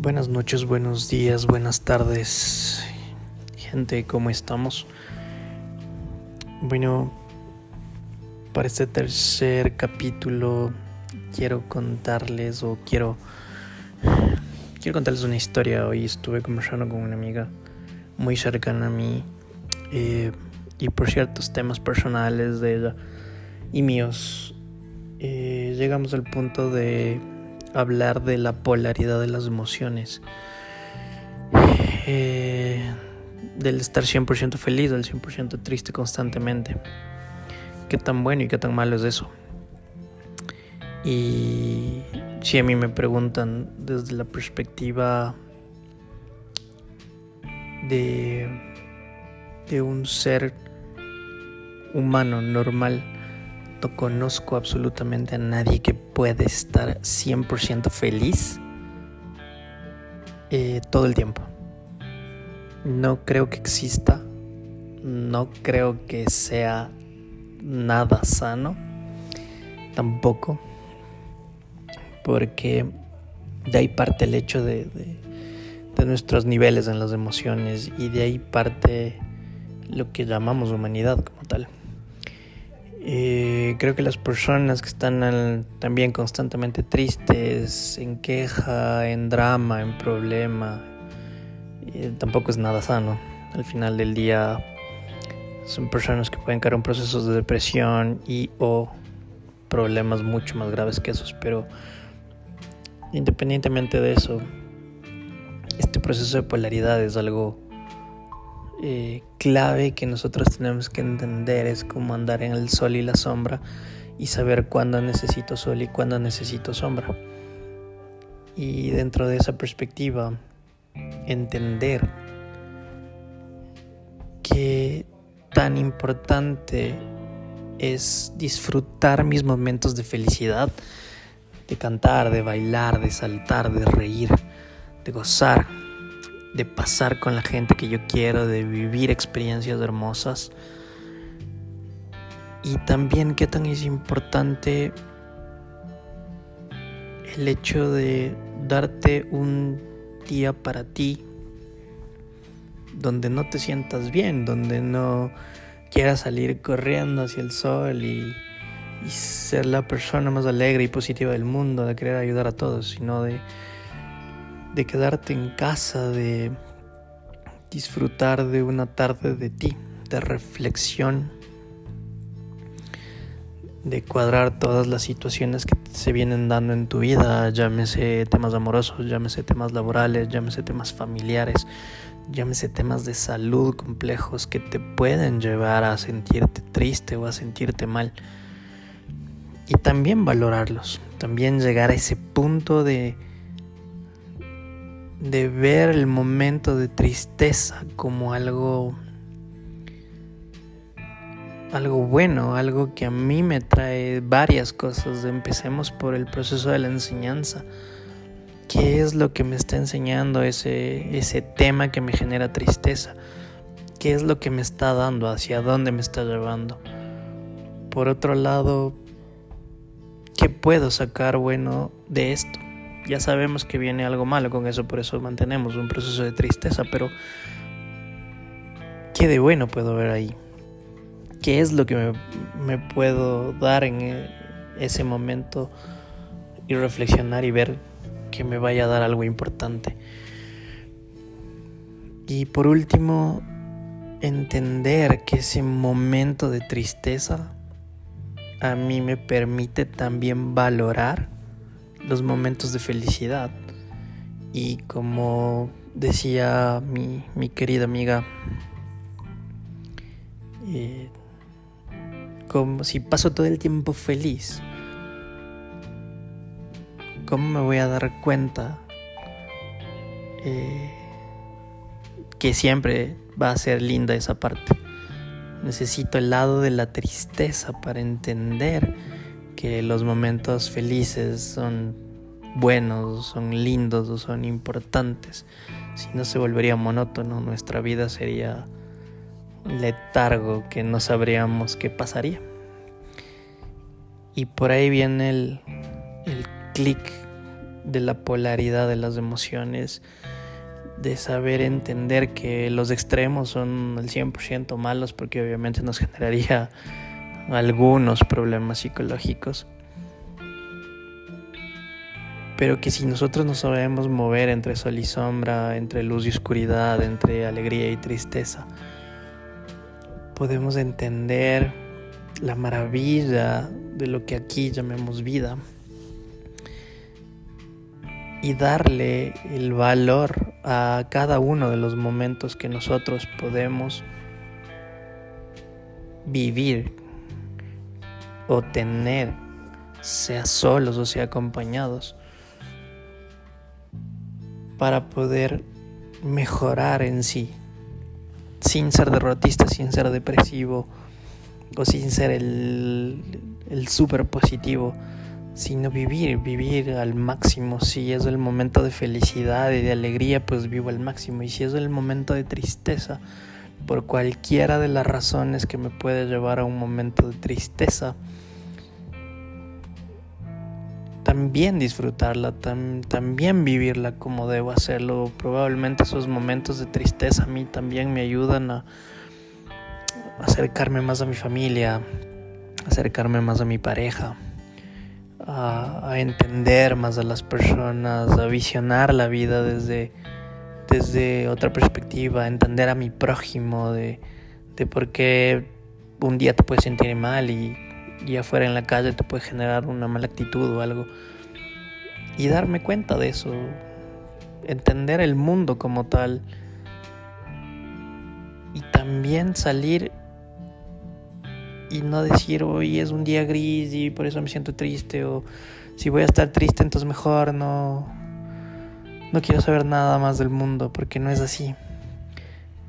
Buenas noches, buenos días, buenas tardes, gente, ¿cómo estamos? Bueno, para este tercer capítulo quiero contarles o quiero quiero contarles una historia. Hoy estuve conversando con una amiga muy cercana a mí eh, y por ciertos temas personales de ella y míos eh, llegamos al punto de hablar de la polaridad de las emociones. Eh, del estar 100% feliz, del 100% triste constantemente. Qué tan bueno y qué tan malo es eso. Y si a mí me preguntan desde la perspectiva de, de un ser humano normal, no conozco absolutamente a nadie que pueda estar 100% feliz eh, todo el tiempo. No creo que exista, no creo que sea nada sano, tampoco, porque de ahí parte el hecho de, nuestros niveles en las emociones y de ahí parte lo que llamamos humanidad como tal. Eh, creo que las personas que están también constantemente tristes, en queja, en drama, en problema, eh, tampoco es nada sano. Al final del día son personas que pueden caer en procesos de depresión y o problemas mucho más graves que esos, pero independientemente de eso, este proceso de polaridad es algo eh, clave que nosotros tenemos que entender es cómo andar en el sol y la sombra y saber cuándo necesito sol y cuándo necesito sombra. Y dentro de esa perspectiva, entender que tan importante es disfrutar mis momentos de felicidad, de cantar, de bailar, de saltar, de reír, de gozar de pasar con la gente que yo quiero, de vivir experiencias hermosas. Y también qué tan es importante el hecho de darte un día para ti donde no te sientas bien, donde no quieras salir corriendo hacia el sol y, y ser la persona más alegre y positiva del mundo, de querer ayudar a todos, sino de de quedarte en casa, de disfrutar de una tarde de ti, de reflexión, de cuadrar todas las situaciones que se vienen dando en tu vida, llámese temas amorosos, llámese temas laborales, llámese temas familiares, llámese temas de salud complejos que te pueden llevar a sentirte triste o a sentirte mal. Y también valorarlos, también llegar a ese punto de de ver el momento de tristeza como algo algo bueno, algo que a mí me trae varias cosas. Empecemos por el proceso de la enseñanza. ¿Qué es lo que me está enseñando ese, ese tema que me genera tristeza? ¿Qué es lo que me está dando? ¿Hacia dónde me está llevando? Por otro lado, ¿qué puedo sacar bueno de esto? Ya sabemos que viene algo malo con eso, por eso mantenemos un proceso de tristeza, pero ¿qué de bueno puedo ver ahí? ¿Qué es lo que me, puedo dar en e, ese momento y reflexionar y ver que me vaya a dar algo importante? Y por último, entender que ese momento de tristeza a mí me permite también valorar los momentos de felicidad. Y como decía mi, mi querida amiga, eh, como si paso todo el tiempo feliz, ¿cómo me voy a dar cuenta eh, que siempre va a ser linda esa parte? Necesito el lado de la tristeza para entender que los momentos felices son buenos, son lindos o son importantes. Si no se volvería monótono, nuestra vida sería un letargo que no sabríamos qué pasaría. Y por ahí viene el, el clic de la polaridad de las emociones, de saber entender que los extremos son el 100% malos porque obviamente nos generaría algunos problemas psicológicos. Pero que si nosotros nos sabemos mover entre sol y sombra, entre luz y oscuridad, entre alegría y tristeza, podemos entender la maravilla de lo que aquí llamemos vida y darle el valor a cada uno de los momentos que nosotros podemos vivir o tener, sea solos o sea acompañados, para poder mejorar en sí, sin ser derrotista, sin ser depresivo o sin ser el, el súper positivo sino vivir, vivir al máximo. Si es el momento de felicidad y de alegría, pues vivo al máximo. Y si es el momento de tristeza, por cualquiera de las razones que me puede llevar a un momento de tristeza, también disfrutarla, también vivirla como debo hacerlo. Probablemente esos momentos de tristeza a mí también me ayudan a acercarme más a mi familia, acercarme más a mi pareja a, entender más a las personas, a visionar la vida desde, desde otra perspectiva, entender a mi prójimo, de, de por qué un día te puedes sentir mal y, y afuera en la calle te puede generar una mala actitud o algo. Y darme cuenta de eso, entender el mundo como tal y también salir y no decir hoy es un día gris y por eso me siento triste o si voy a estar triste entonces mejor no no quiero saber nada más del mundo porque no es así.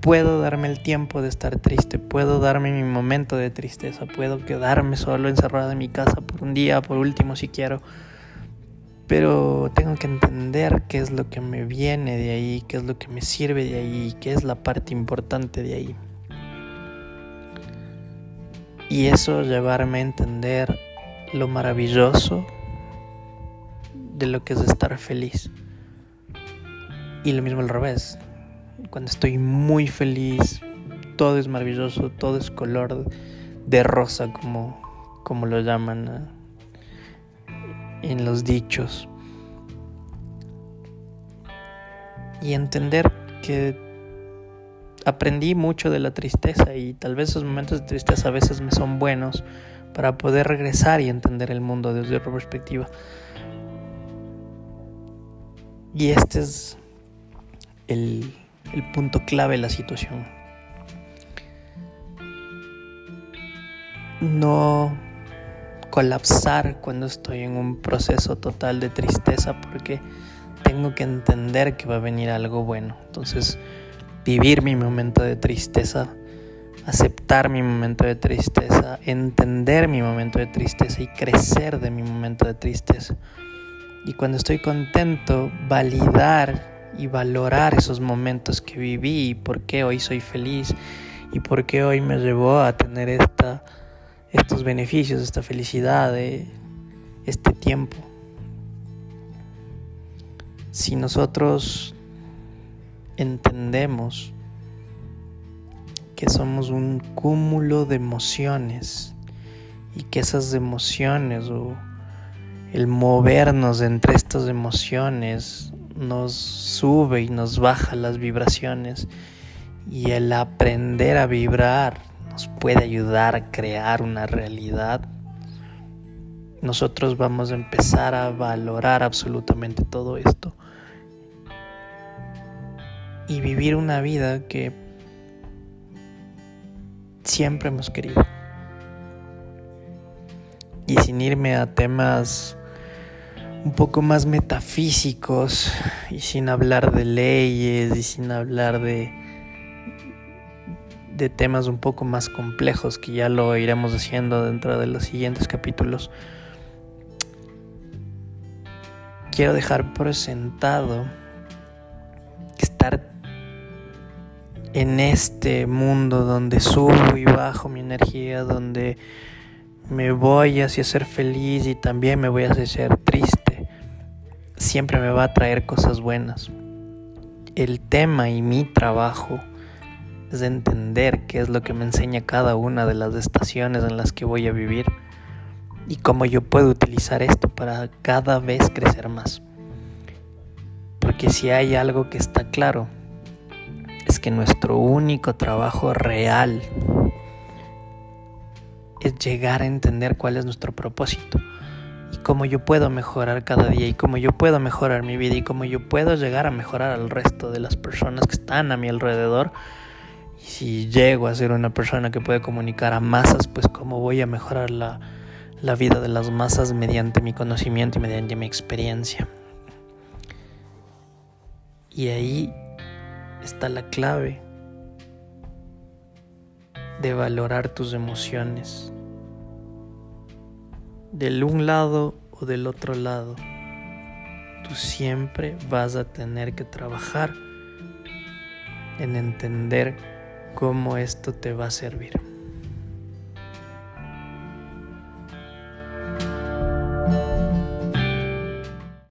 Puedo darme el tiempo de estar triste, puedo darme mi momento de tristeza, puedo quedarme solo encerrado en mi casa por un día, por último si quiero. Pero tengo que entender qué es lo que me viene de ahí, qué es lo que me sirve de ahí, qué es la parte importante de ahí. Y eso llevarme a entender lo maravilloso de lo que es estar feliz. Y lo mismo al revés. Cuando estoy muy feliz, todo es maravilloso, todo es color de rosa, como, como lo llaman en los dichos. Y entender que aprendí mucho de la tristeza y tal vez esos momentos de tristeza a veces me son buenos para poder regresar y entender el mundo desde otra perspectiva. Y este es el, el punto clave de la situación. No colapsar cuando estoy en un proceso total de tristeza porque tengo que entender que va a venir algo bueno. Entonces, vivir mi momento de tristeza, aceptar mi momento de tristeza, entender mi momento de tristeza y crecer de mi momento de tristeza. Y cuando estoy contento, validar y valorar esos momentos que viví y por qué hoy soy feliz y por qué hoy me llevó a tener esta, estos beneficios, esta felicidad, este tiempo. Si nosotros entendemos que somos un cúmulo de emociones y que esas emociones o el movernos entre estas emociones nos sube y nos baja las vibraciones. Y el aprender a vibrar nos puede ayudar a crear una realidad, nosotros vamos a empezar a valorar absolutamente todo esto. Y vivir una vida que siempre hemos querido. Y sin irme a temas un poco más metafísicos y sin hablar de leyes y sin hablar de de temas un poco más complejos que ya lo iremos haciendo dentro de los siguientes capítulos. Quiero dejar presentado estar en este mundo donde subo y bajo mi energía, donde me voy hacia ser feliz y también me voy hacia ser triste, siempre me va a traer cosas buenas. El tema y mi trabajo es entender qué es lo que me enseña cada una de las estaciones en las que voy a vivir y cómo yo puedo utilizar esto para cada vez crecer más. Porque si hay algo que está claro, es que nuestro único trabajo real es llegar a entender cuál es nuestro propósito cómo yo puedo mejorar cada día y cómo yo puedo mejorar mi vida y cómo yo puedo llegar a mejorar al resto de las personas que están a mi alrededor. Y si llego a ser una persona que puede comunicar a masas, pues cómo voy a mejorar la, la vida de las masas mediante mi conocimiento y mediante mi experiencia. Y ahí está la clave de valorar tus emociones. Del un lado o del otro lado, tú siempre vas a tener que trabajar en entender cómo esto te va a servir.